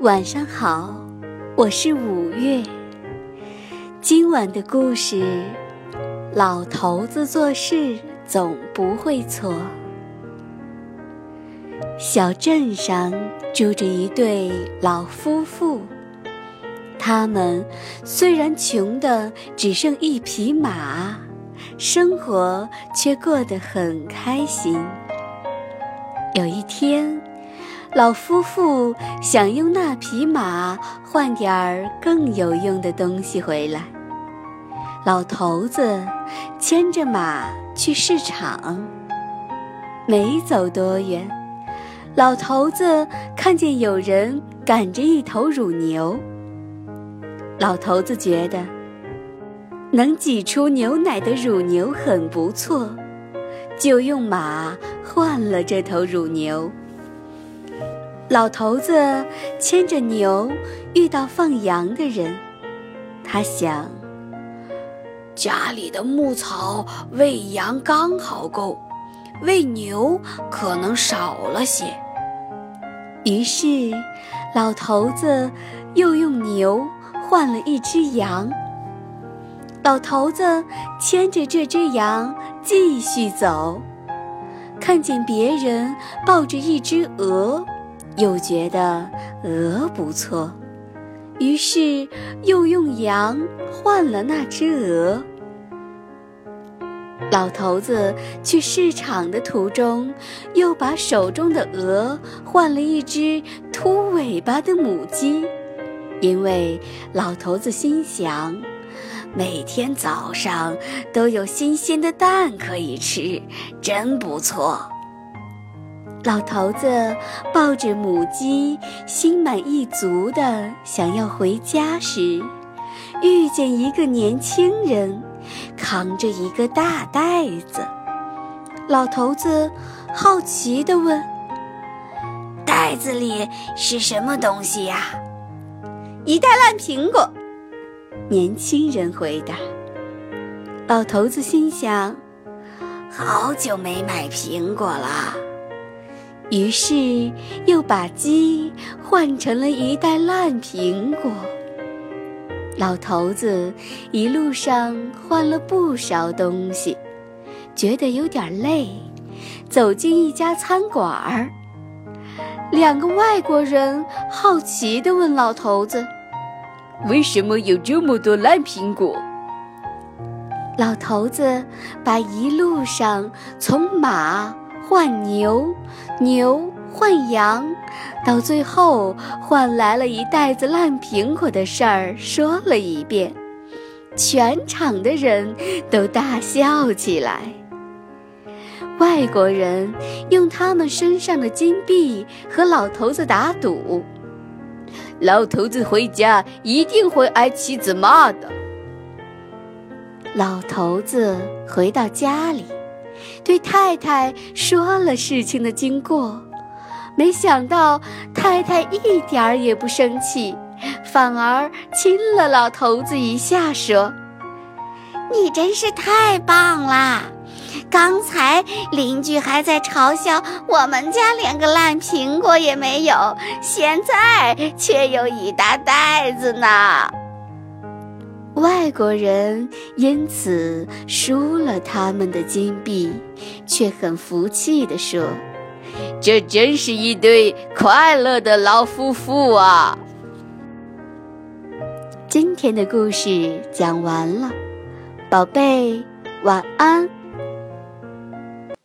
晚上好，我是五月。今晚的故事，老头子做事总不会错。小镇上住着一对老夫妇，他们虽然穷的只剩一匹马，生活却过得很开心。有一天。老夫妇想用那匹马换点儿更有用的东西回来。老头子牵着马去市场，没走多远，老头子看见有人赶着一头乳牛。老头子觉得能挤出牛奶的乳牛很不错，就用马换了这头乳牛。老头子牵着牛，遇到放羊的人，他想：家里的牧草喂羊刚好够，喂牛可能少了些。于是，老头子又用牛换了一只羊。老头子牵着这只羊继续走，看见别人抱着一只鹅。又觉得鹅不错，于是又用羊换了那只鹅。老头子去市场的途中，又把手中的鹅换了一只秃尾巴的母鸡，因为老头子心想，每天早上都有新鲜的蛋可以吃，真不错。老头子抱着母鸡，心满意足地想要回家时，遇见一个年轻人，扛着一个大袋子。老头子好奇地问：“袋子里是什么东西呀？”“一袋烂苹果。”年轻人回答。老头子心想：“好久没买苹果了。”于是又把鸡换成了一袋烂苹果。老头子一路上换了不少东西，觉得有点累，走进一家餐馆儿。两个外国人好奇地问老头子：“为什么有这么多烂苹果？”老头子把一路上从马。换牛，牛换羊，到最后换来了一袋子烂苹果的事儿说了一遍，全场的人都大笑起来。外国人用他们身上的金币和老头子打赌，老头子回家一定会挨妻子骂的。老头子回到家里。对太太说了事情的经过，没想到太太一点儿也不生气，反而亲了老头子一下，说：“你真是太棒啦！刚才邻居还在嘲笑我们家连个烂苹果也没有，现在却有一大袋子呢。”外国人因此输了他们的金币，却很服气地说：“这真是一对快乐的老夫妇啊！”今天的故事讲完了，宝贝，晚安。